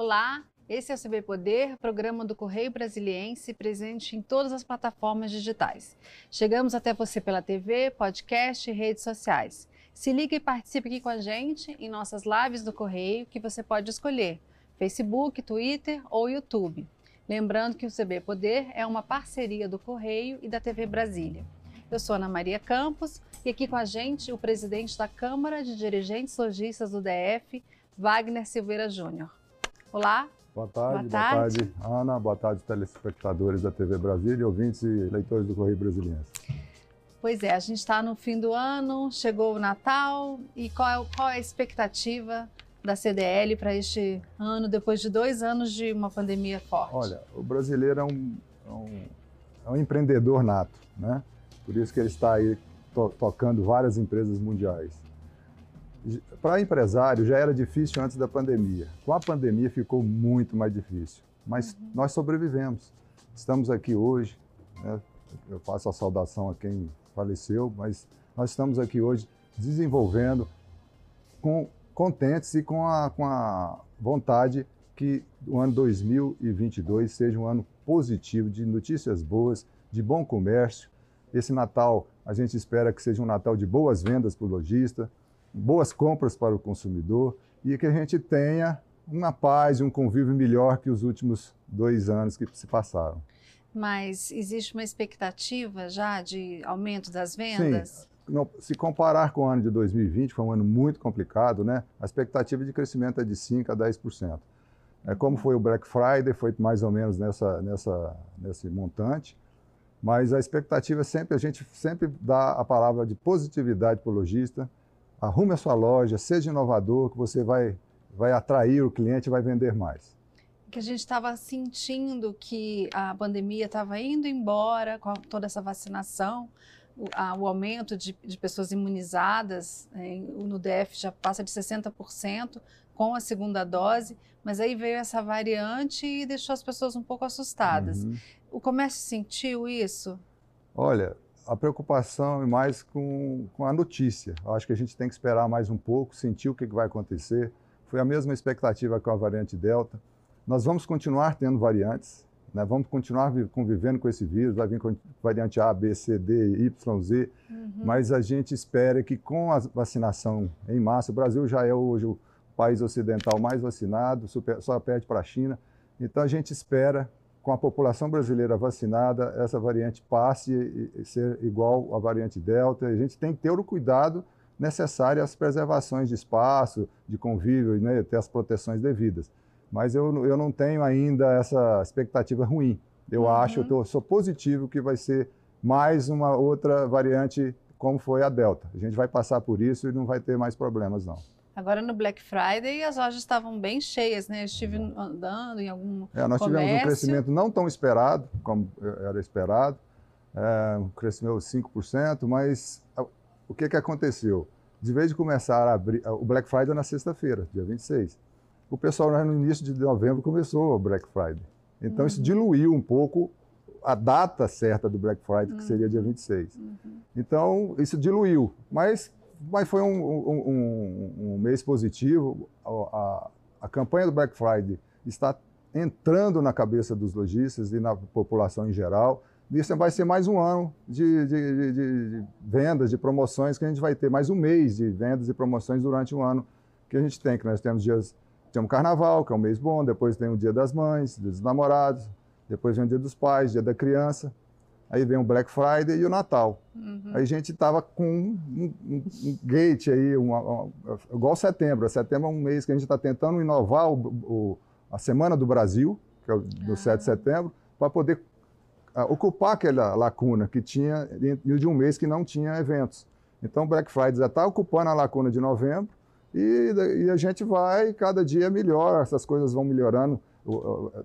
Olá, esse é o CB Poder, programa do Correio Brasiliense, presente em todas as plataformas digitais. Chegamos até você pela TV, podcast e redes sociais. Se liga e participe aqui com a gente em nossas lives do Correio, que você pode escolher Facebook, Twitter ou YouTube. Lembrando que o CB Poder é uma parceria do Correio e da TV Brasília. Eu sou Ana Maria Campos e aqui com a gente o presidente da Câmara de Dirigentes Logistas do DF, Wagner Silveira Júnior. Olá. Boa tarde, boa tarde. boa tarde, Ana. Boa tarde, telespectadores da TV Brasília, ouvintes e leitores do Correio Brasiliense. Pois é, a gente está no fim do ano, chegou o Natal e qual é, qual é a expectativa da CDL para este ano, depois de dois anos de uma pandemia forte? Olha, o brasileiro é um, é um, é um empreendedor nato, né? Por isso que ele está aí to tocando várias empresas mundiais. Para empresário já era difícil antes da pandemia. Com a pandemia ficou muito mais difícil, mas uhum. nós sobrevivemos. Estamos aqui hoje, né? eu faço a saudação a quem faleceu, mas nós estamos aqui hoje desenvolvendo com contentes e com a, com a vontade que o ano 2022 seja um ano positivo, de notícias boas, de bom comércio. Esse Natal, a gente espera que seja um Natal de boas vendas para o lojista, boas compras para o consumidor e que a gente tenha uma paz e um convívio melhor que os últimos dois anos que se passaram. Mas existe uma expectativa já de aumento das vendas? Sim se comparar com o ano de 2020, foi um ano muito complicado, né? A expectativa de crescimento é de 5 a 10%. É, como foi o Black Friday, foi mais ou menos nessa, nessa, nesse montante, mas a expectativa é sempre, a gente sempre dá a palavra de positividade para o lojista, arrume a sua loja, seja inovador, que você vai, vai atrair o cliente e vai vender mais. Que a gente estava sentindo que a pandemia estava indo embora com toda essa vacinação, o, a, o aumento de, de, pessoas imunizadas em, no DF já passa de 60% com a segunda dose, mas aí veio essa variante e deixou as pessoas um pouco assustadas. Uhum. O comércio sentiu isso? Olha, a preocupação é mais com, com a notícia. Eu acho que a gente tem que esperar mais um pouco, sentir o que vai acontecer. Foi a mesma expectativa com a variante Delta. Nós vamos continuar tendo variantes, né? Vamos continuar convivendo com esse vírus, vai vir com variante A, B, C, D, Y, Z, uhum. mas a gente espera que com a vacinação em massa, o Brasil já é hoje o país ocidental mais vacinado, super, só perde para a China, então a gente espera, com a população brasileira vacinada, essa variante passe e, ser igual à variante Delta. A gente tem que ter o cuidado necessário às preservações de espaço, de convívio, né, ter as proteções devidas mas eu, eu não tenho ainda essa expectativa ruim. Eu uhum. acho, eu tô, sou positivo que vai ser mais uma outra variante como foi a Delta. A gente vai passar por isso e não vai ter mais problemas, não. Agora no Black Friday as lojas estavam bem cheias, né? Eu estive andando em algum é, nós comércio. tivemos um crescimento não tão esperado, como era esperado, é, um crescimento de 5%, mas o que, que aconteceu? De vez de começar a abrir, o Black Friday na sexta-feira, dia 26, o pessoal no início de novembro começou o Black Friday. Então uhum. isso diluiu um pouco a data certa do Black Friday, que seria dia 26. Uhum. Então isso diluiu, mas, mas foi um, um, um, mês positivo. A, a, a campanha do Black Friday está entrando na cabeça dos lojistas e na população em geral. Isso vai ser mais um ano de, de, de, de, vendas, de promoções, que a gente vai ter mais um mês de vendas e promoções durante um ano que a gente tem, que nós temos dias tem o carnaval, que é um mês bom, depois tem o dia das mães, dia dos namorados, depois vem o dia dos pais, dia da criança, aí vem o Black Friday e o Natal. Uhum. Aí a gente estava com um, um, um, gate aí, uma, uma, igual setembro. Setembro é um mês que a gente está tentando inovar o, o, a Semana do Brasil, que é o, do ah. 7 de setembro, para poder uh, ocupar aquela lacuna que tinha de um mês que não tinha eventos. Então o Black Friday já está ocupando a lacuna de novembro, e, e, a gente vai, cada dia melhor, essas coisas vão melhorando.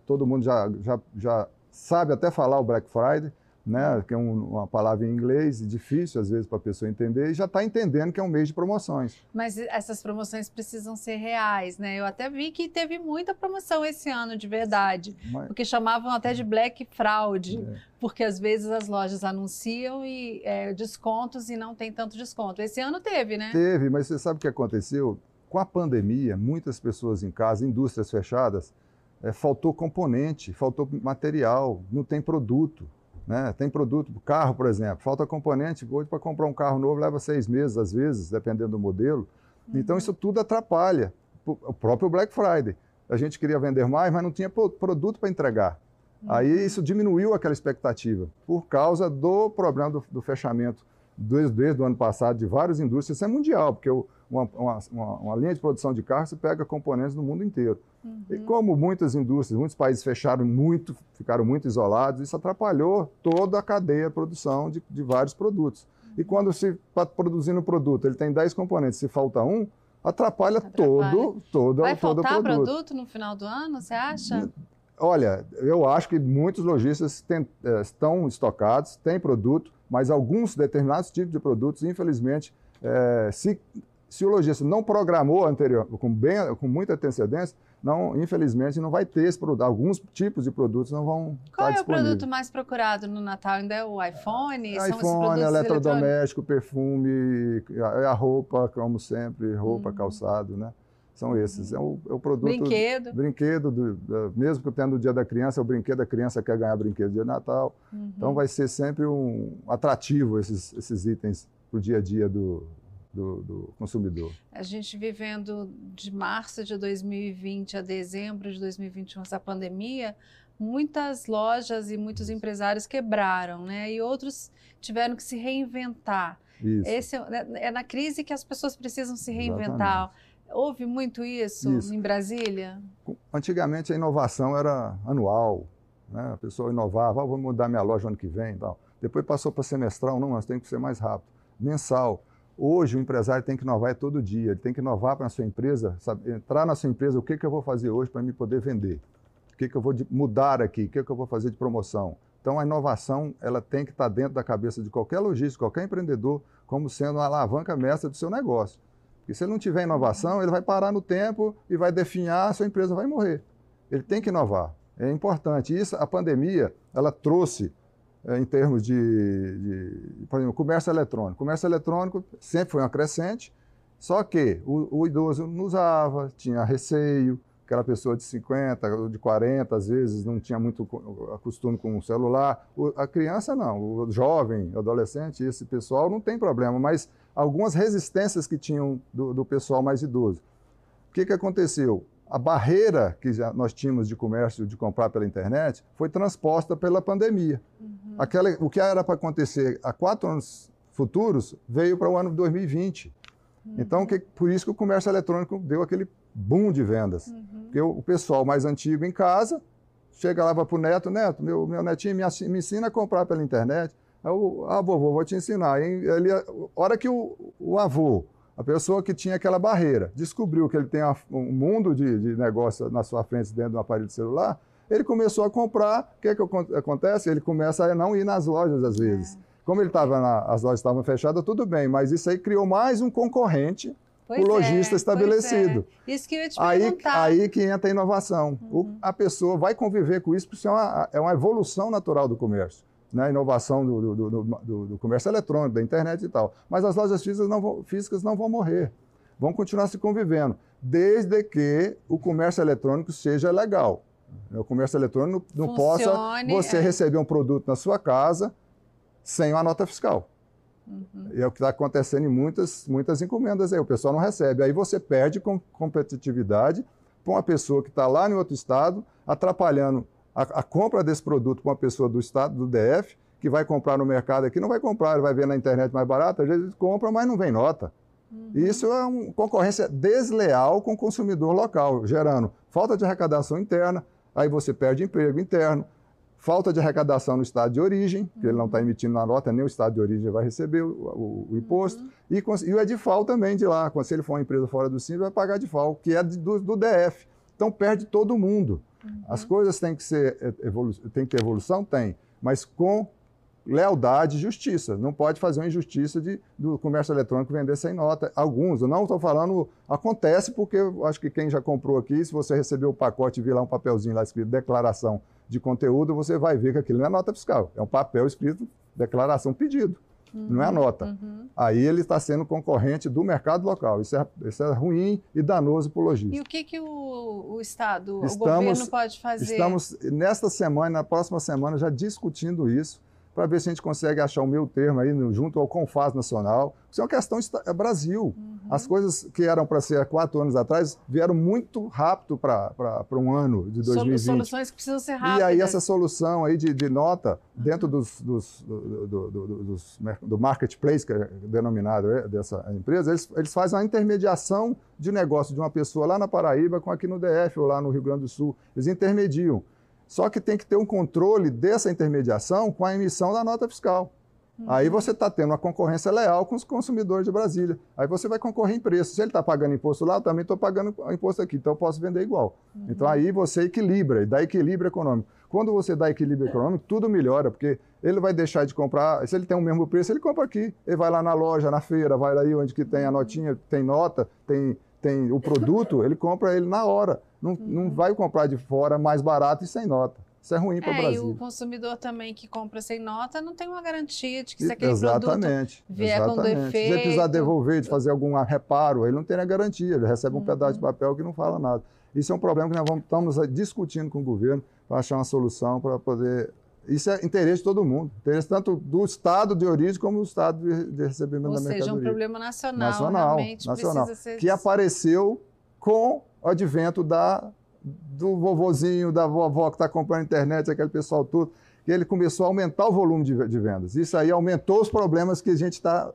todo mundo já, já, já sabe até falar o Black Friday, né, que é um, uma palavra em inglês, difícil às vezes para a pessoa entender, e já está entendendo que é um mês de promoções. Mas essas promoções precisam ser reais, né? Eu até vi que teve muita promoção esse ano, de verdade, Mas... porque chamavam até de Black Fraud, é. porque às vezes as lojas anunciam e, é, descontos e não tem tanto desconto. Esse ano teve, né? Teve, mas você sabe o que aconteceu? com a pandemia, muitas pessoas em casa, indústrias fechadas, é, faltou componente, faltou material, não tem produto. Né? Tem produto, carro, por exemplo, falta componente. Hoje, para comprar um carro novo, leva seis meses, às vezes, dependendo do modelo. Uhum. Então, isso tudo atrapalha. O próprio Black Friday. A gente queria vender mais, mas não tinha produto para entregar. Uhum. Aí isso diminuiu aquela expectativa, por causa do problema do, do fechamento desde, o ano passado de várias indústrias. Isso é mundial, porque o, uma, uma, uma, linha de produção de carros, você pega componentes do mundo inteiro. Uhum. E como muitas indústrias, muitos países fecharam muito, ficaram muito isolados, isso atrapalhou toda a cadeia de produção de, de vários produtos. Uhum. E quando se está produzindo um produto, ele tem 10 componentes, se falta um, atrapalha, atrapalha. todo, todo, Vai todo faltar o produto. produto no final do ano, você acha? Olha, eu acho que muitos lojistas tem, eh, estão estocados, têm produto, mas alguns determinados tipos de produtos, infelizmente, é, se se o lojista não programou anterior, com, bem, com muita antecedência, não, infelizmente não vai ter esse produto. Alguns tipos de produtos não vão Qual estar é o produto mais procurado no Natal? Ainda é o iPhone? iPhone, eletrodoméstico, perfume, a, a, roupa, como sempre, roupa, uhum. calçado, né? São esses. É o, é o produto. Brinquedo. Brinquedo, do, do, mesmo que tendo o dia da criança, o brinquedo da criança quer ganhar brinquedo dia de Natal. Uhum. Então vai ser sempre um atrativo esses, esses itens para o dia a dia do, do, do, consumidor. A gente vivendo de março de 2020 a dezembro de 2021, essa pandemia, muitas lojas e muitos empresários quebraram, né? E outros tiveram que se reinventar. Isso. Esse é, é na crise que as pessoas precisam se reinventar. Exatamente. Houve muito isso, isso, em Brasília? Antigamente a inovação era anual, né? a pessoa inovava, ah, vou mudar minha loja ano que vem tal. Depois passou para semestral, não, mas tem que ser mais rápido. Mensal. Hoje o empresário tem que inovar todo dia, ele tem que inovar para a sua empresa, sabe, entrar na sua empresa, o que, que eu vou fazer hoje para me poder vender? O que, que eu vou mudar aqui? O que, que eu vou fazer de promoção? Então a inovação ela tem que estar dentro da cabeça de qualquer lojista, qualquer empreendedor, como sendo uma alavanca mestra do seu negócio. Porque se ele não tiver inovação, ele vai parar no tempo e vai definhar, a sua empresa vai morrer. Ele tem que inovar. É importante. Isso, a pandemia, ela trouxe é, em termos de, de, por exemplo, comércio eletrônico. Comércio eletrônico sempre foi uma crescente, só que o, o, idoso não usava, tinha receio, aquela pessoa de 50, de 40, às vezes, não tinha muito costume com o celular. O, a criança não, o jovem, o adolescente, esse pessoal não tem problema, mas algumas resistências que tinham do, do pessoal mais idoso. O que, que aconteceu? a barreira que nós tínhamos de comércio, de comprar pela internet, foi transposta pela pandemia. Uhum. Aquela, o que era para acontecer há quatro anos futuros veio para o ano de 2020. Uhum. Então, que, por isso que o comércio eletrônico deu aquele boom de vendas. Uhum. Porque o, o, pessoal mais antigo em casa chega lá para o neto, neto, meu, meu netinho me, me ensina a comprar pela internet. Eu, ah, vovô, vou te ensinar. E ele, a hora que o, o avô a pessoa que tinha aquela barreira descobriu que ele tem um mundo de, de negócio na sua frente dentro de um aparelho de celular, ele começou a comprar. O que, é que acontece? Ele começa a não ir nas lojas às vezes. É. Como ele estava as lojas estavam fechadas, tudo bem, mas isso aí criou mais um concorrente o é, lojista estabelecido. É. Isso que eu ia te aí, perguntar. Aí que entra a inovação. Uhum. O, a pessoa vai conviver com isso, porque isso é uma, é uma evolução natural do comércio né, inovação do, do, do, do, comércio eletrônico, da internet e tal. Mas as lojas físicas não, vão, físicas não vão morrer, vão continuar se convivendo, desde que o comércio eletrônico seja legal. O comércio eletrônico não possa você é. receber um produto na sua casa sem uma nota fiscal. Uhum. É o que está acontecendo em muitas, muitas encomendas aí. O pessoal não recebe. Aí você perde com competitividade para uma pessoa que está lá em outro estado, atrapalhando a, a compra desse produto para uma pessoa do estado, do DF, que vai comprar no mercado aqui, não vai comprar, ele vai ver na internet mais barato, às vezes compra, mas não vem nota. Uhum. Isso é uma concorrência desleal com o consumidor local, gerando falta de arrecadação interna, aí você perde emprego interno, falta de arrecadação no estado de origem, que ele não está uhum. emitindo na nota, nem o estado de origem vai receber o, o, o imposto, uhum. e, e, o Edifal também de lá, se ele for uma empresa fora do Simples, vai pagar Edifal, que é do, do DF. Então perde todo mundo. Uhum. As coisas têm que ser é, tem que ter evolução, tem, mas com lealdade e justiça. Não pode fazer uma injustiça de, do comércio eletrônico vender sem nota. Alguns, eu não estou falando, acontece porque eu acho que quem já comprou aqui, se você recebeu o pacote e vir lá um papelzinho lá escrito declaração de conteúdo, você vai ver que aquilo não é nota fiscal, é um papel escrito declaração pedido. Uhum, não é a uhum, nota. Uhum. Aí ele está sendo concorrente do mercado local. Isso é, isso é ruim e danoso para o lojista. E o que, que o, o Estado, estamos, o governo pode fazer? Estamos, nesta semana, na próxima semana, já discutindo isso para ver se a gente consegue achar o meu termo aí no, junto ao Confaz Nacional. Isso é uma questão é Brasil. Uhum. As coisas que eram para ser há quatro anos atrás vieram muito rápido para um ano de 2020. Soluções que precisam ser rápidas. E aí essa solução aí de, de nota dentro dos, dos, do, do, do, do, marketplace, que é denominado é, dessa empresa, eles, eles fazem a intermediação de negócio de uma pessoa lá na Paraíba com aqui no DF ou lá no Rio Grande do Sul. Eles intermediam. Só que tem que ter um controle dessa intermediação com a emissão da nota fiscal. Uhum. Aí você está tendo uma concorrência leal com os consumidores de Brasília. Aí você vai concorrer em preço. Se ele está pagando imposto lá, eu também estou pagando imposto aqui, então eu posso vender igual. Uhum. Então aí você equilibra, e dá equilíbrio econômico. Quando você dá equilíbrio econômico, tudo melhora, porque ele vai deixar de comprar, se ele tem o mesmo preço, ele compra aqui. Ele vai lá na loja, na feira, vai aí onde que tem a notinha, tem nota, tem, tem o produto, ele compra ele na hora. Não, uhum. não vai comprar de fora mais barato e sem nota. Isso é ruim para o é, Brasil. E o consumidor também que compra sem nota não tem uma garantia de que se aquele exatamente, produto vier exatamente. com defeito... Se ele precisar devolver, de fazer algum reparo, ele não tem a garantia, ele recebe um uhum. pedaço de papel que não fala nada. Isso é um problema que nós vamos, estamos discutindo com o governo para achar uma solução para poder... Isso é interesse de todo mundo, interesse tanto do Estado de origem como do Estado de, de recebimento Ou da mercadoria. Ou seja, um problema nacional, nacional realmente nacional, ser... Que apareceu com o advento da, do vovozinho, da vovó que está comprando internet, aquele pessoal todo, que ele começou a aumentar o volume de, de vendas. Isso aí aumentou os problemas que a gente está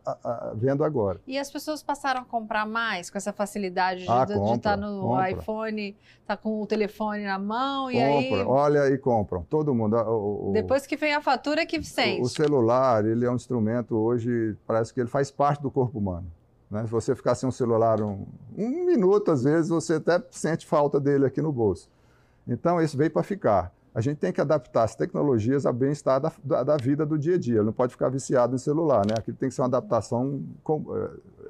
vendo agora. E as pessoas passaram a comprar mais com essa facilidade de, ah, estar tá no compra. iPhone, estar tá com o telefone na mão compra, e aí... Olha e compram, todo mundo. O, o, Depois que vem a fatura que sente. O, o celular, ele é um instrumento hoje, parece que ele faz parte do corpo humano. Né? Se você ficar sem um celular um, um minuto, às vezes, você até sente falta dele aqui no bolso. Então, isso veio para ficar. A gente tem que adaptar as tecnologias ao bem-estar da, da, da, vida do dia a dia. Não pode ficar viciado em celular, né? Aquilo tem que ser uma adaptação,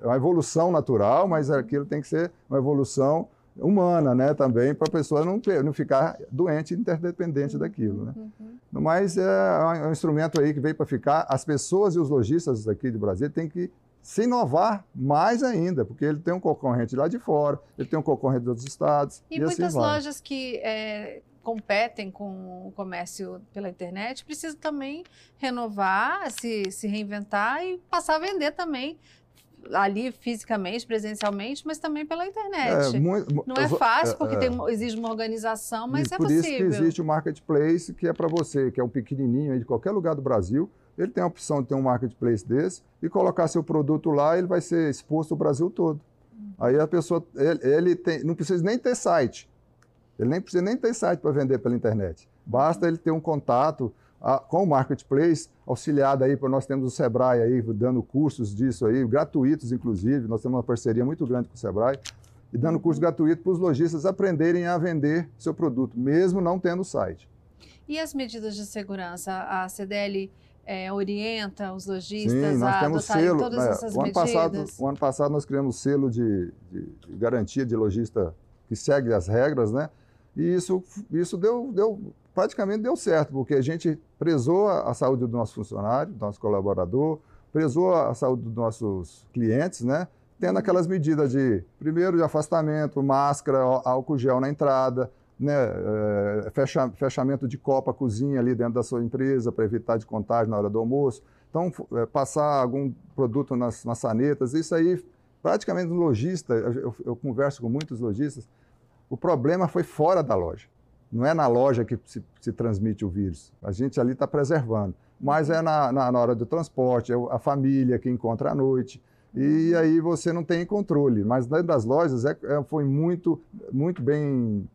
é uma evolução natural, mas aquilo tem que ser uma evolução humana, né? Também para a pessoa não, não ficar doente, interdependente daquilo, né? Uhum. Mas é um instrumento aí que veio para ficar. As pessoas e os lojistas aqui de Brasília têm que se inovar mais ainda, porque ele tem um concorrente lá de fora, ele tem um concorrente dos estados. E, e assim muitas assim lojas que é, competem com o comércio pela internet precisam também renovar, se, se reinventar e passar a vender também ali fisicamente, presencialmente, mas também pela internet. É, muito, não é fácil, porque é, tem, exige uma organização, mas é por possível. Por isso que existe o marketplace, que é para você, que é um pequenininho de qualquer lugar do Brasil, ele tem a opção de ter um marketplace desse e colocar seu produto lá, ele vai ser exposto o Brasil todo. Aí a pessoa, ele, ele tem, não precisa nem ter site. Ele nem precisa nem ter site para vender pela internet. Basta ele ter um contato a, com o marketplace, auxiliado aí, nós temos o Sebrae aí dando cursos disso aí, gratuitos inclusive, nós temos uma parceria muito grande com o Sebrae, e dando curso gratuito para os lojistas aprenderem a vender seu produto, mesmo não tendo site. E as medidas de segurança? A CDL é, orienta os lojistas Sim, nós a temos selo, todas né, essas o ano medidas? Passado, o ano passado nós criamos selo de, de, de, garantia de lojista que segue as regras, né? E isso, isso deu, deu, praticamente deu certo, porque a gente prezou a, a saúde do nosso funcionário, do nosso colaborador, prezou a saúde dos nossos clientes, né? Tendo uhum. aquelas medidas de, primeiro, de afastamento, máscara, álcool gel na entrada, né, é, fecha, fechamento de copa, cozinha ali dentro da sua empresa para evitar de contágio na hora do almoço. Então, é, passar algum produto nas maçanetas, isso aí, praticamente no lojista, eu, eu, converso com muitos lojistas, o problema foi fora da loja. Não é na loja que se, se transmite o vírus. A gente ali está preservando. Mas é na, na, na, hora do transporte, é a família que encontra à noite. E aí você não tem controle. Mas dentro das lojas é, é, foi muito, muito bem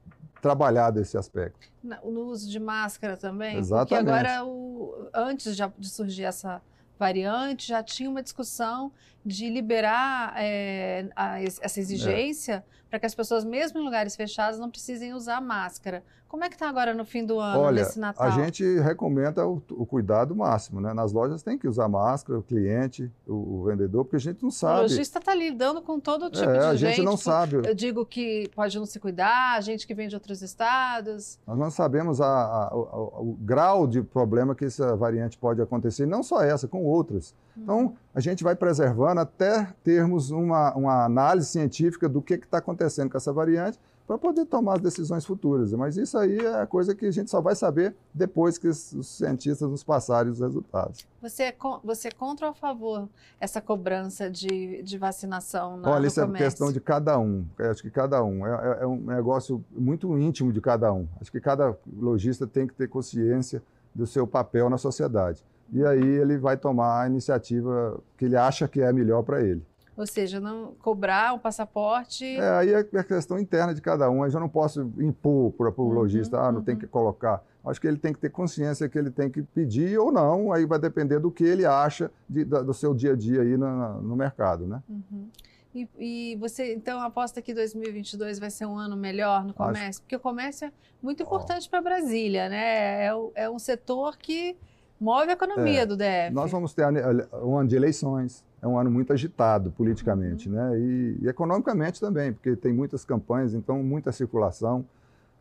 trabalhado esse aspecto. No uso de máscara também? Exatamente. Porque agora, o, antes de surgir essa variante, já tinha uma discussão de liberar é, a, essa exigência é. para que as pessoas, mesmo em lugares fechados, não precisem usar máscara. Como é que está agora no fim do ano, Olha, nesse Natal? A gente recomenda o, o, cuidado máximo, né? Nas lojas tem que usar máscara, o cliente, o, o vendedor, porque a gente não sabe. O lojista está lidando com todo tipo é, de a gente. A gente não sabe. Eu digo que pode não se cuidar, gente que vem de outros estados. Nós não sabemos a, a, o, o grau de problema que essa variante pode acontecer, não só essa, com outras. Então, uhum. A gente vai preservando até termos uma, uma análise científica do que está acontecendo com essa variante para poder tomar as decisões futuras. Mas isso aí é coisa que a gente só vai saber depois que os cientistas nos passarem os resultados. Você é, você é contra ou a favor essa cobrança de, de vacinação na, Olha, isso comércio? é questão de cada um. Eu acho que cada um. É, é, é um negócio muito íntimo de cada um. Acho que cada lojista tem que ter consciência do seu papel na sociedade. E aí ele vai tomar a iniciativa que ele acha que é melhor para ele. Ou seja, não cobrar o passaporte. É, aí é, é questão interna de cada um. Aí eu não posso impor para o uhum, lojista, ah, não uhum. tem que colocar. Acho que ele tem que ter consciência que ele tem que pedir ou não, aí vai depender do que ele acha de, do seu dia a dia aí no, no mercado, né? Uhum. E, e, você, então, aposta que 2022 vai ser um ano melhor no comércio? Acho... Porque o comércio é muito importante oh. para Brasília, né? É, é, um setor que move a economia é, do DF. Nós vamos ter um ano de eleições, é um ano muito agitado politicamente, uhum. né? E, e, economicamente também, porque tem muitas campanhas, então muita circulação.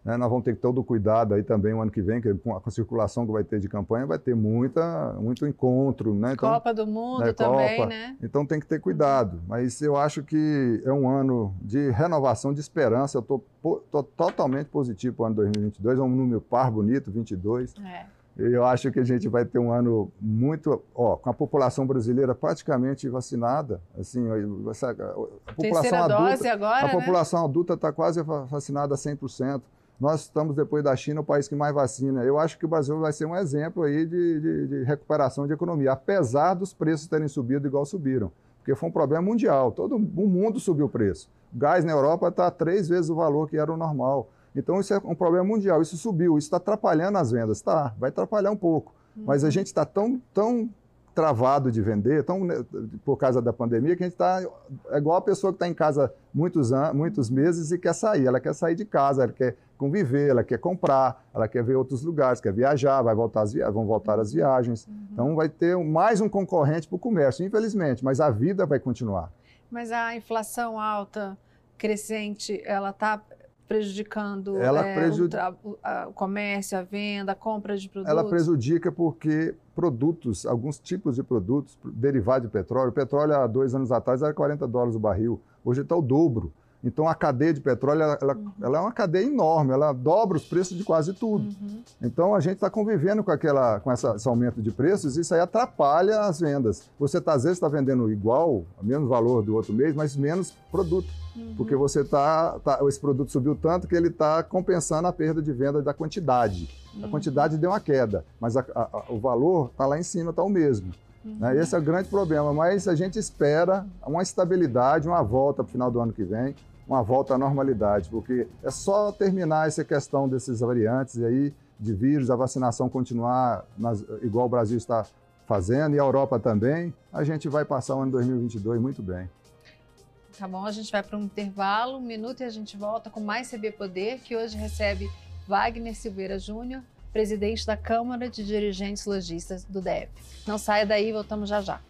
Né? Nós vamos ter todo o cuidado aí também o ano que vem, que com a circulação que vai ter de campanha, vai ter muita, muito encontro, né? Então, Copa do Mundo né? também, Copa. né? Então tem que ter cuidado. Mas eu acho que é um ano de renovação, de esperança. Eu estou totalmente positivo para o ano 2022. É um número par bonito, 22. É. Eu acho que a gente vai ter um ano muito, ó, com a população brasileira praticamente vacinada, assim, a população adulta, agora, a né? população adulta está quase vacinada a 100%. Nós estamos depois da China o país que mais vacina. Eu acho que o Brasil vai ser um exemplo aí de, de, de recuperação de economia, apesar dos preços terem subido igual subiram, porque foi um problema mundial. Todo o mundo subiu o preço. O gás na Europa está três vezes o valor que era o normal. Então, isso é um problema mundial. Isso subiu, isso está atrapalhando as vendas. Tá, vai atrapalhar um pouco. Uhum. Mas a gente está tão, tão travado de vender, tão, né, por causa da pandemia, que a gente está. É igual a pessoa que está em casa muitos, anos, muitos meses e quer sair. Ela quer sair de casa, ela quer conviver, ela quer comprar, ela quer ver outros lugares, quer viajar, vai voltar as via vão voltar as viagens. Uhum. Então, vai ter mais um concorrente para o comércio, infelizmente, mas a vida vai continuar. Mas a inflação alta, crescente, ela está prejudicando ela é, prejudica... o, a, o, comércio, a venda, a compra de produtos? Ela prejudica porque produtos, alguns tipos de produtos derivados de petróleo, o petróleo há dois anos atrás era 40 dólares o barril, hoje está o dobro. Então a cadeia de petróleo ela, ela, uhum. ela, é uma cadeia enorme, ela dobra os preços de quase tudo. Uhum. Então a gente está convivendo com, aquela, com essa, esse aumento de preços e isso aí atrapalha as vendas. Você tá, às vezes está vendendo igual, o mesmo valor do outro mês, mas menos produto. Uhum. Porque você tá, tá, esse produto subiu tanto que ele está compensando a perda de venda da quantidade. A uhum. quantidade deu uma queda, mas a, a, o valor está lá em cima, está o mesmo. Uhum. Né? Esse é o grande problema, mas a gente espera uma estabilidade, uma volta para o final do ano que vem, uma volta à normalidade, porque é só terminar essa questão desses variantes e aí de vírus, a vacinação continuar nas, igual o Brasil está fazendo e a Europa também, a gente vai passar o ano 2022 muito bem. Tá bom, a gente vai para um intervalo, um minuto e a gente volta com mais CB Poder, que hoje recebe Wagner Silveira Júnior, presidente da Câmara de Dirigentes Logistas do DEP. Não saia daí, voltamos já já.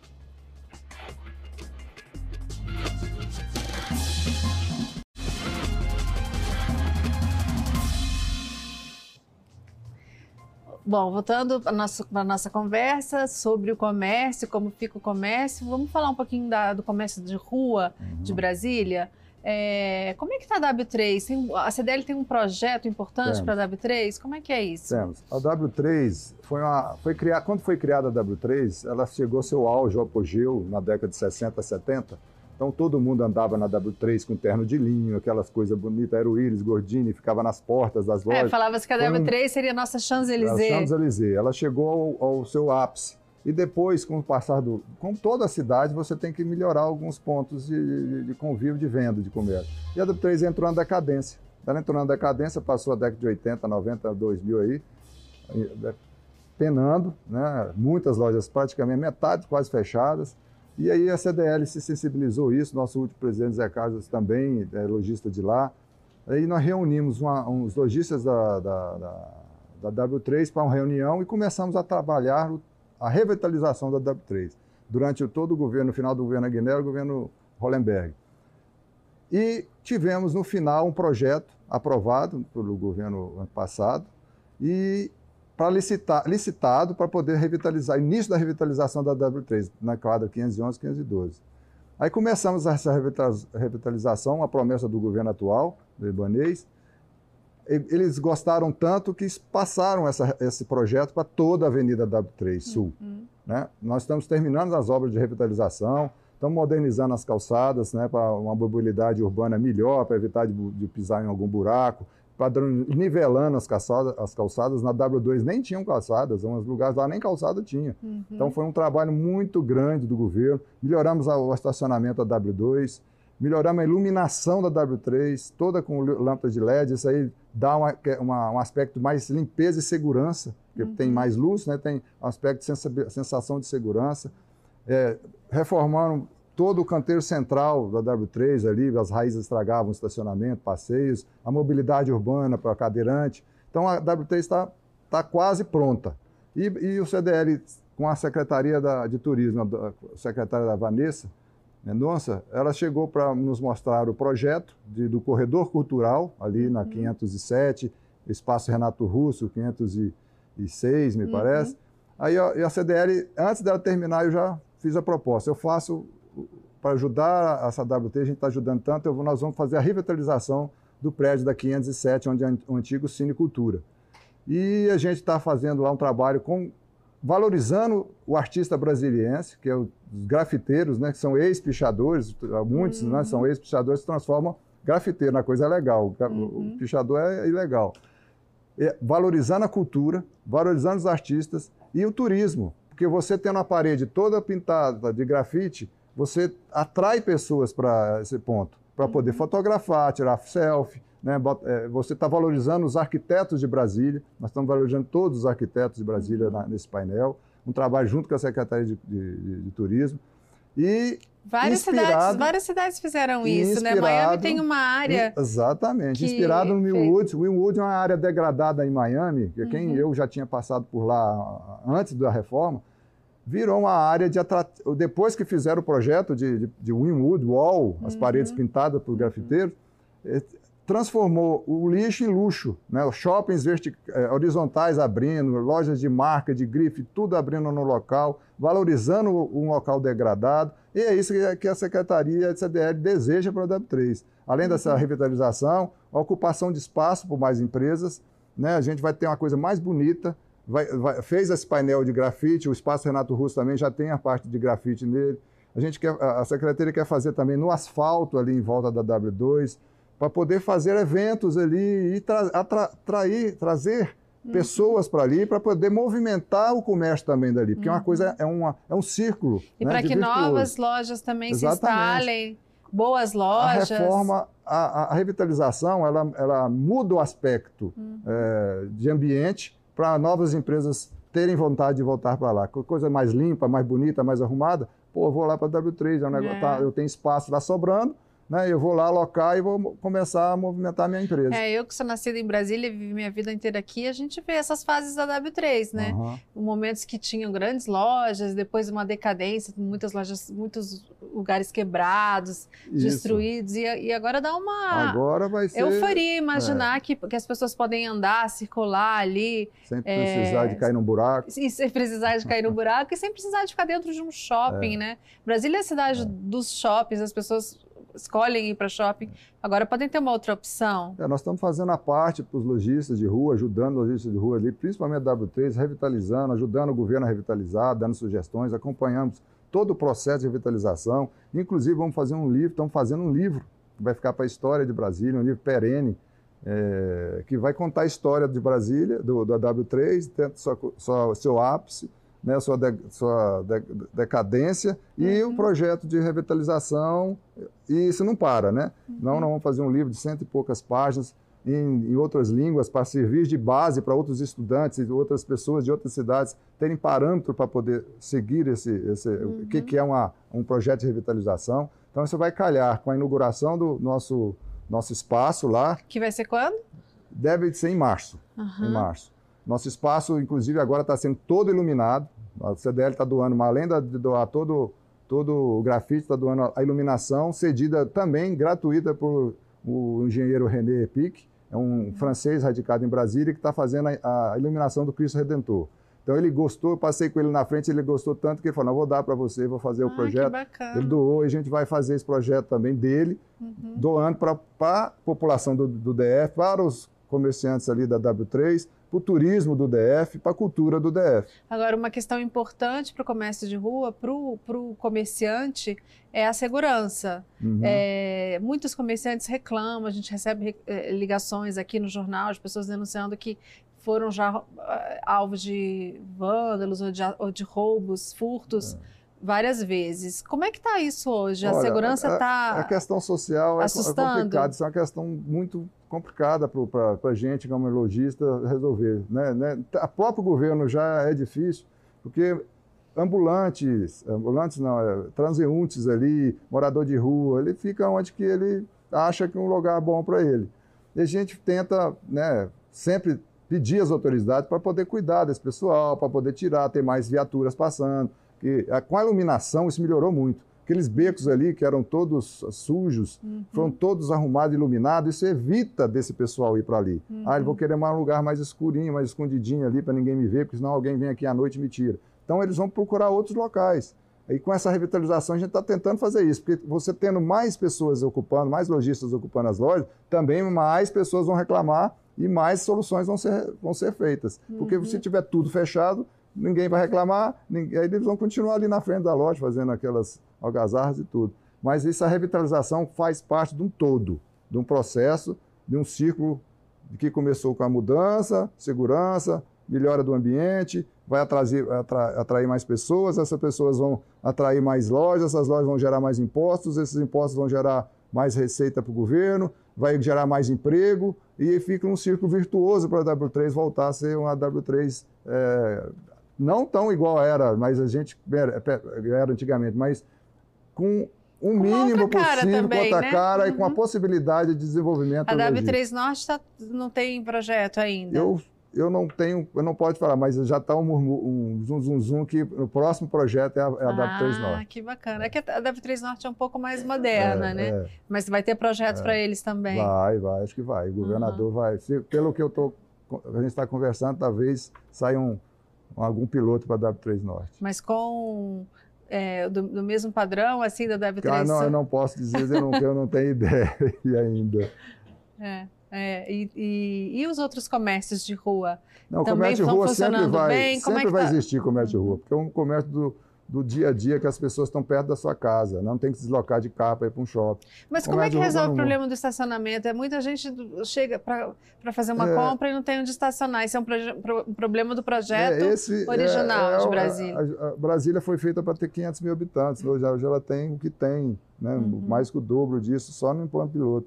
Bom, voltando para a nossa, nossa conversa sobre o comércio, como fica o comércio, vamos falar um pouquinho da, do comércio de rua uhum. de Brasília. É, como é que está a W3? Tem, a CDL tem um projeto importante para a W3? Como é que é isso? Temos. A W3 foi uma. Foi criada, quando foi criada a W3, ela chegou ao seu auge, ao apogeu, na década de 60, 70 então todo mundo andava na W3 com terno de linho, aquelas coisas bonitas, era o Iris Gordini, ficava nas portas das é, lojas. É, falava-se que a W3 um... seria a nossa Champs-Élysées. Champs-Élysées. Ela chegou ao, ao, seu ápice. E depois, com o passar do... Com toda a cidade, você tem que melhorar alguns pontos de, de, de convívio, de venda, de comércio. E a W3 entrou na decadência. Ela entrou na decadência, passou a década de 80, 90, 2000 aí, penando, né? muitas lojas praticamente metade quase fechadas, E aí a CDL se sensibilizou isso, nosso último presidente Zé Carlos também é lojista de lá. Aí nós reunimos uma, uns lojistas da, da, da, da W3 para uma reunião e começamos a trabalhar a revitalização da W3 durante todo o governo, no final do governo Aguinaldo, o governo Hollenberg. E tivemos no final um projeto aprovado pelo governo passado e para licitar, licitado para poder revitalizar, início da revitalização da W3, na quadra 511, 512. Aí começamos essa revitalização, a promessa do governo atual, do Ibanês. Eles gostaram tanto que passaram essa, esse projeto para toda a Avenida W3 Sul. Uhum. Né? Nós estamos terminando as obras de revitalização, estamos modernizando as calçadas né, para uma mobilidade urbana melhor, para evitar de, de pisar em algum buraco, padrão, nivelando as calçadas, as calçadas. Na W2 nem tinham calçadas, uns lugares lá nem calçada tinha. Uhum. Então foi um trabalho muito grande do governo. Melhoramos o estacionamento da W2, melhoramos a iluminação da W3, toda com lâmpadas de LED. Isso aí dá uma, uma, um aspecto mais limpeza e segurança, porque uhum. tem mais luz, né? tem um aspecto de sensação de segurança. É, reformaram todo o canteiro central da W3 ali, as raízes estragavam o estacionamento, passeios, a mobilidade urbana para cadeirante. Então a W3 está tá quase pronta. E, e, o CDL, com a Secretaria da, de Turismo, a secretária da Vanessa Mendonça, ela chegou para nos mostrar o projeto de, do corredor cultural, ali na uhum. 507, Espaço Renato Russo, 506, me uhum. parece. Aí a, a CDL, antes dela terminar, eu já fiz a proposta. Eu faço para ajudar essa WT, a gente está ajudando tanto, eu, nós vamos fazer a revitalização do prédio da 507, onde é o antigo Cine Cultura. E a gente está fazendo lá um trabalho com valorizando o artista brasiliense, que é os grafiteiros, né, que são ex-pichadores, muitos né, uhum. né, são ex-pichadores que transformam grafiteiro na coisa legal. Uhum. O pichador é ilegal. É, valorizando a cultura, valorizando os artistas e o turismo. Porque você tendo a parede toda pintada de grafite, você atrai pessoas para esse ponto, para poder uhum. fotografar, tirar selfie. Né? É, você está valorizando os arquitetos de Brasília, nós estamos valorizando todos os arquitetos de Brasília uhum. nesse painel. Um trabalho junto com a Secretaria de, de, de, de Turismo. E Várias cidades, várias cidades fizeram isso, né? Miami tem uma área. Exatamente, inspirado no Millwood. Millwood é uma área degradada em Miami, que uhum. quem eu já tinha passado por lá antes da reforma, virou uma área de atrativo. Depois que fizeram o projeto de, de, de Winwood Wall, as uhum. paredes pintadas por grafiteiros, eh, transformou o lixo em luxo. Né? Shoppings eh, horizontais abrindo, lojas de marca, de grife, tudo abrindo no local, valorizando um local degradado. E é isso que a Secretaria de CDL deseja para a W3. Além dessa uhum. revitalização, a ocupação de espaço por mais empresas, né? a gente vai ter uma coisa mais bonita, vai, vai, fez esse painel de grafite, o Espaço Renato Russo também já tem a parte de grafite nele. A gente quer, a secretaria quer fazer também no asfalto ali em volta da W2, para poder fazer eventos ali e tra, atrair, trazer uhum. pessoas para ali, para poder movimentar o comércio também dali, porque uhum. é uma uhum. coisa, é, uma, é um círculo. E né, para que novas lojas também Exatamente. se instalem, boas lojas. A reforma, a, a revitalização, ela, ela muda o aspecto uhum. é, de ambiente para novas empresas terem vontade de voltar para lá. Coisa mais limpa, mais bonita, mais arrumada. Pô, eu vou lá para a W3, é um negócio, é. Tá, eu tenho espaço lá sobrando, né? Eu vou lá alocar e vou começar a movimentar a minha empresa. É, eu que sou nascida em Brasília e vivi minha vida inteira aqui, a gente vê essas fases da W3, né? Uhum. Momentos que tinham grandes lojas, depois uma decadência, muitas lojas, muitos lugares quebrados, Isso. destruídos, e, e, agora dá uma agora vai ser, euforia imaginar é. que, que as pessoas podem andar, circular ali. Sem precisar é, de cair num buraco. E sem precisar de cair no buraco e sem precisar de ficar dentro de um shopping, é. né? Brasília é a cidade é. dos shoppings, as pessoas escolhem ir para shopping, agora podem ter uma outra opção? É, nós estamos fazendo a parte para os lojistas de rua, ajudando os lojistas de rua ali, principalmente a W3, revitalizando, ajudando o governo a revitalizar, dando sugestões, acompanhamos todo o processo de revitalização. Inclusive, vamos fazer um livro, estamos fazendo um livro que vai ficar para a história de Brasília, um livro perene, é, que vai contar a história de Brasília, do, do W3, sua, seu ápice, né, sua, de, sua de, decadência e uhum. o projeto de revitalização. E isso não para, né? Uhum. Não, nós vamos fazer um livro de cento e poucas páginas em, em outras línguas para servir de base para outros estudantes e outras pessoas de outras cidades terem parâmetro para poder seguir esse, esse uhum. o que, que é uma, um projeto de revitalização. Então, isso vai calhar com a inauguração do nosso, nosso espaço lá. Que vai ser quando? Deve ser em março. Uhum. Em março. Nosso espaço, inclusive, agora está sendo todo iluminado. A CDL está doando, além de doar todo, todo o grafite, está doando a iluminação, cedida também gratuita por o engenheiro René Epic, é um uhum. francês radicado em Brasília que está fazendo a, a, iluminação do Cristo Redentor. Então ele gostou, passei com ele na frente, ele gostou tanto que ele falou: não, vou dar para você, vou fazer ah, o projeto. Ele doou e a gente vai fazer esse projeto também dele, uhum. doando para a população do, do DF, para os comerciantes ali da W3, para o turismo do DF, para a cultura do DF. Agora, uma questão importante para o comércio de rua, para o comerciante, é a segurança. Uhum. É, muitos comerciantes reclamam, a gente recebe é, ligações aqui no jornal de pessoas denunciando que foram já é, alvos de vândalos ou de, ou de roubos, furtos. É várias vezes. Como é que está isso hoje? A Olha, segurança está. A, questão social é, é complicada. Isso é uma questão muito complicada para a gente, como lojista, resolver. Né? né? A próprio governo já é difícil, porque ambulantes, ambulantes não, é, transeuntes ali, morador de rua, ele fica onde que ele acha que é um lugar bom para ele. E a gente tenta né, sempre pedir às autoridades para poder cuidar desse pessoal, para poder tirar, ter mais viaturas passando que com a iluminação isso melhorou muito. Aqueles becos ali que eram todos sujos, uhum. foram todos arrumados, iluminados. Isso evita desse pessoal ir para ali. Uhum. Ah, eu vou querer um lugar mais escurinho, mais escondidinho ali para ninguém me ver, porque senão alguém vem aqui à noite e me tira. Então eles vão procurar outros locais. E com essa revitalização a gente está tentando fazer isso, porque você tendo mais pessoas ocupando, mais lojistas ocupando as lojas, também mais pessoas vão reclamar e mais soluções vão ser, vão ser feitas. Porque se uhum. tiver tudo fechado, ninguém vai reclamar, ninguém, aí eles vão continuar ali na frente da loja fazendo aquelas algazarras e tudo. Mas essa revitalização faz parte de um todo, de um processo, de um ciclo que começou com a mudança, segurança, melhora do ambiente, vai atrair, atrair mais pessoas, essas pessoas vão atrair mais lojas, essas lojas vão gerar mais impostos, esses impostos vão gerar mais receita para o governo, vai gerar mais emprego e fica um círculo virtuoso para a W3 voltar a ser uma W3 é, não tão igual era, mas a gente era antigamente, mas com um mínimo possível também, com outra né? cara uhum. e com a uhum. possibilidade de desenvolvimento. A W3 Norte tá, não tem projeto ainda. Eu, eu não tenho, eu não posso falar, mas já está um, um zum, zum, zum que o próximo projeto é a, é a ah, W3 Norte. que bacana. É que a W3 Norte é um pouco mais moderna, é, né? É. Mas vai ter projetos é. para eles também. Vai, vai, acho que vai. O governador uhum. vai. Se, pelo que eu tô, a gente está conversando, talvez saia um algum piloto para a W3 Norte. Mas com é, do, do, mesmo padrão assim da W3? Ah, não, eu não posso dizer, eu não, eu não tenho ideia ainda. É, é e, e, e, os outros comércios de rua? Não, também comércio de rua sempre vai, bem? sempre é vai tá? existir comércio de rua, porque é um comércio do, do dia a dia que as pessoas estão perto da sua casa, não tem que se deslocar de carro para ir para um shopping. Mas como, como é que resolve o problema do estacionamento? É muita gente chega para fazer uma é, compra e não tem onde estacionar. Isso é um, pro, um problema do projeto é, esse, original é, é de Brasília. A, a, Brasília foi feita para ter 500 mil habitantes, hoje, hoje ela tem o que tem, né? Uhum. mais que o dobro disso, só no plano piloto.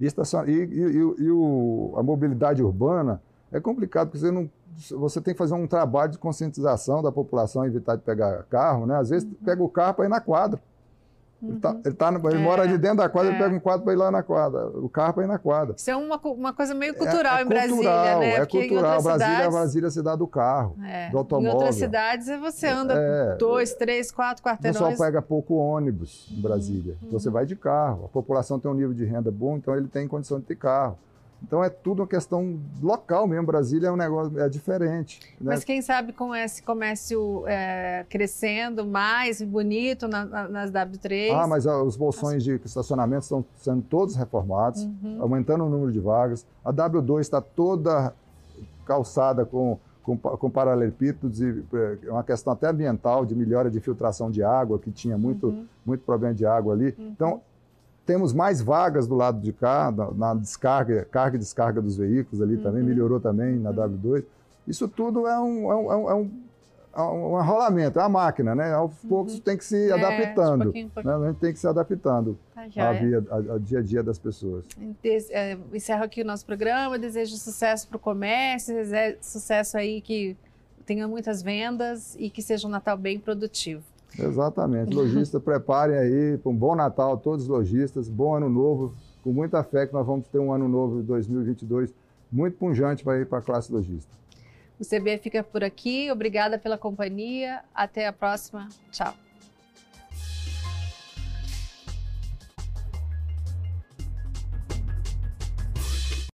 E, estacion... e, e, e o, a mobilidade urbana é complicado, porque você não você tem que fazer um trabalho de conscientização da população, evitar de pegar carro, né? Às vezes uhum. pega o carro para ir na quadra. Uhum. Ele, tá, uhum. ele, tá, ele é, mora ali dentro da quadra, é. ele pega um quadro para ir lá na quadra, o carro para ir na quadra. Isso é uma, uma coisa meio cultural é, é em Brasília, cultural, né? É cultural. Brasília, cidades... Brasília é a cidade do carro, é. do automóvel. Em outras cidades você anda é. dois, três, quatro quarteirões. O pessoal pega pouco ônibus em Brasília. Uhum. Você vai de carro. A população tem um nível de renda bom, então ele tem condição de ter carro. Então é tudo uma questão local mesmo. Brasília é um negócio é diferente. Né? Mas quem sabe com esse comércio é, crescendo mais bonito na, na, nas W3. Ah, mas ah, os bolsões de estacionamento estão sendo todos reformados, uhum. aumentando o número de vagas. A W2 está toda calçada com, com, com paralelepípedos e é uma questão até ambiental de melhora de filtração de água, que tinha muito, uhum. muito problema de água ali. Uhum. Então temos mais vagas do lado de cá, na, descarga, carga e descarga dos veículos ali uhum. também, melhorou também na uhum. W2. Isso tudo é um, é um, é um, um rolamento, é a máquina, né? Aos poucos uhum. tem que se é, adaptando. Pouquinho, pouquinho. Né? A gente tem que se adaptando tá, ao, via, ao dia a dia das pessoas. É, encerro aqui o nosso programa, desejo sucesso para o comércio, sucesso aí que tenha muitas vendas e que seja um Natal bem produtivo. Exatamente. Lojistas, preparem aí para um bom Natal, todos os lojistas, bom ano novo, com muita fé que nós vamos ter um ano novo de 2022 muito punjante para ir para a classe lojista. O CB fica por aqui. Obrigada pela companhia. Até a próxima. Tchau.